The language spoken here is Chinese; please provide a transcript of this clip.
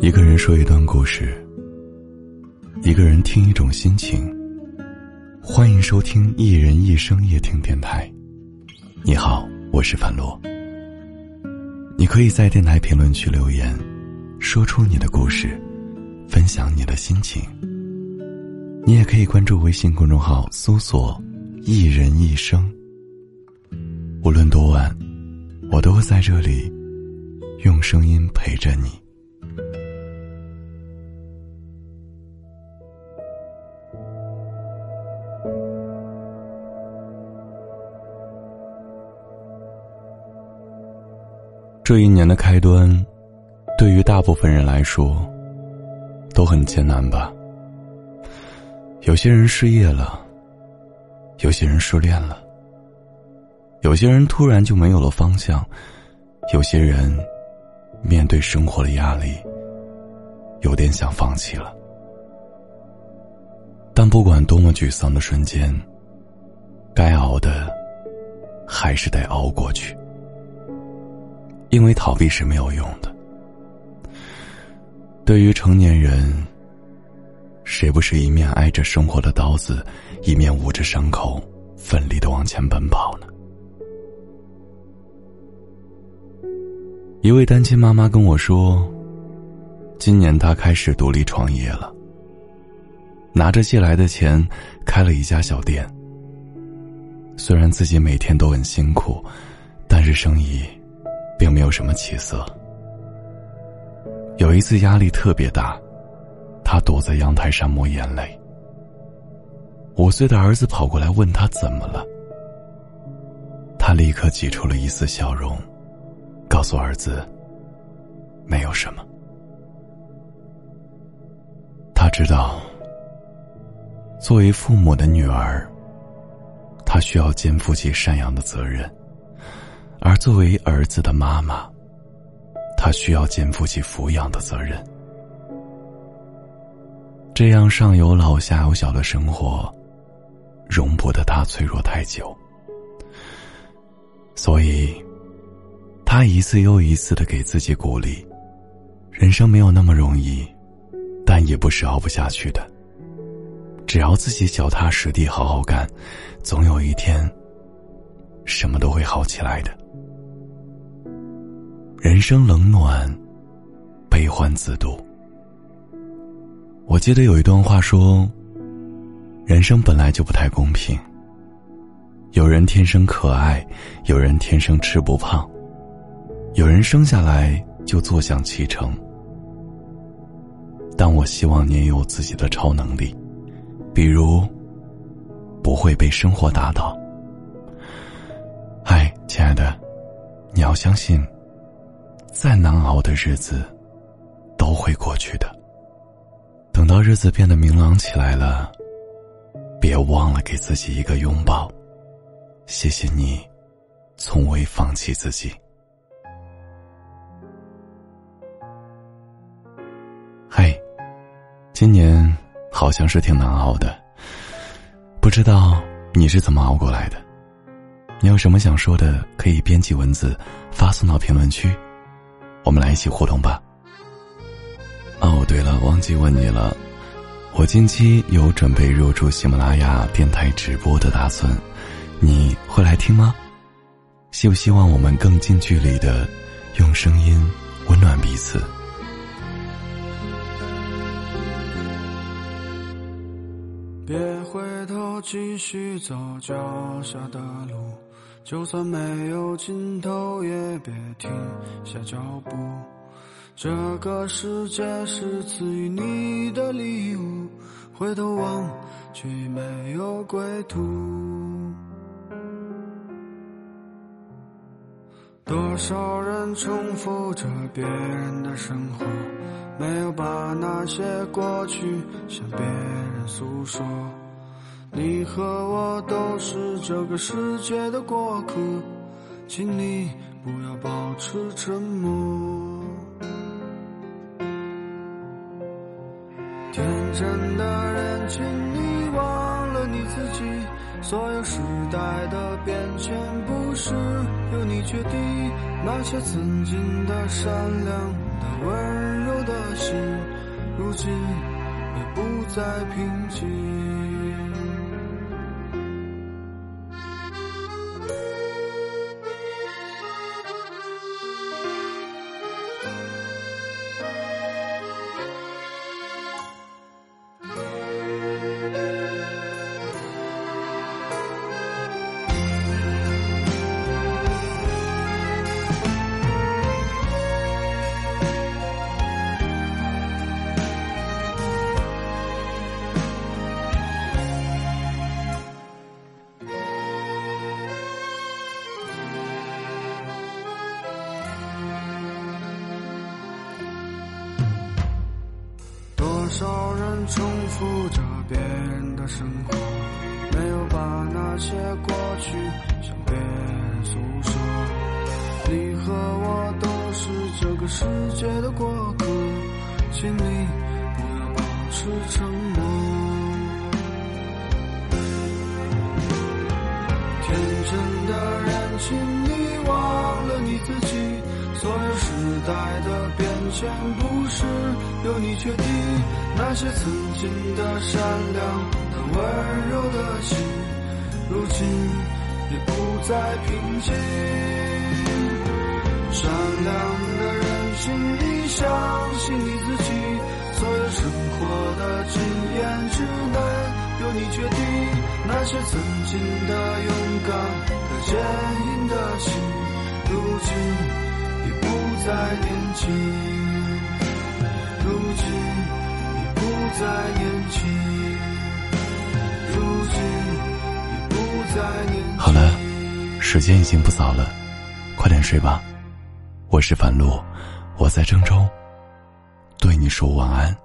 一个人说一段故事，一个人听一种心情。欢迎收听《一人一生夜听电台》。你好，我是樊洛。你可以在电台评论区留言，说出你的故事，分享你的心情。你也可以关注微信公众号，搜索“一人一生”。无论多晚，我都会在这里，用声音陪着你。这一年的开端，对于大部分人来说，都很艰难吧。有些人失业了，有些人失恋了，有些人突然就没有了方向，有些人面对生活的压力，有点想放弃了。但不管多么沮丧的瞬间，该熬的还是得熬过去，因为逃避是没有用的。对于成年人。谁不是一面挨着生活的刀子，一面捂着伤口，奋力的往前奔跑呢？一位单亲妈妈跟我说，今年她开始独立创业了，拿着借来的钱开了一家小店。虽然自己每天都很辛苦，但是生意并没有什么起色。有一次压力特别大。他躲在阳台上抹眼泪。五岁的儿子跑过来问他怎么了，他立刻挤出了一丝笑容，告诉儿子：“没有什么。”他知道，作为父母的女儿，他需要肩负起赡养的责任；而作为儿子的妈妈，她需要肩负起抚养的责任。这样上有老下有小的生活，容不得他脆弱太久，所以，他一次又一次的给自己鼓励：人生没有那么容易，但也不是熬不下去的。只要自己脚踏实地，好好干，总有一天，什么都会好起来的。人生冷暖，悲欢自度。我记得有一段话说：“人生本来就不太公平。有人天生可爱，有人天生吃不胖，有人生下来就坐享其成。但我希望你也有自己的超能力，比如不会被生活打倒。嗨，亲爱的，你要相信，再难熬的日子都会过去的。”等到日子变得明朗起来了，别忘了给自己一个拥抱。谢谢你，从未放弃自己。嘿，今年好像是挺难熬的，不知道你是怎么熬过来的？你有什么想说的，可以编辑文字发送到评论区，我们来一起互动吧。哦，对了，忘记问你了，我近期有准备入驻喜马拉雅电台直播的打算，你会来听吗？希不希望我们更近距离的用声音温暖彼此？别回头，继续走脚下的路，就算没有尽头，也别停下脚步。这个世界是赐予你的礼物，回头望却没有归途。多少人重复着别人的生活，没有把那些过去向别人诉说。你和我都是这个世界的过客，请你不要保持沉默。天真的人，请你忘了你自己。所有时代的变迁，不是由你决定。那些曾经的善良的温柔的心，如。今也不再平静。多少人重复着别人的生活，没有把那些过去向别人诉说。你和我都是这个世界的过客，请你不要保持沉默。天真的人，请你忘了你自己。所有时代的变迁，不是由你决定。那些曾经的善良的温柔的心，如今也不再平静。善良的人，请你相信你自己。所有生活的经验，只能由你决定。那些曾经的勇敢的坚硬的心，如今。再年轻，如今已不再年轻，好了，时间已经不早了，快点睡吧。我是樊路，我在郑州，对你说晚安。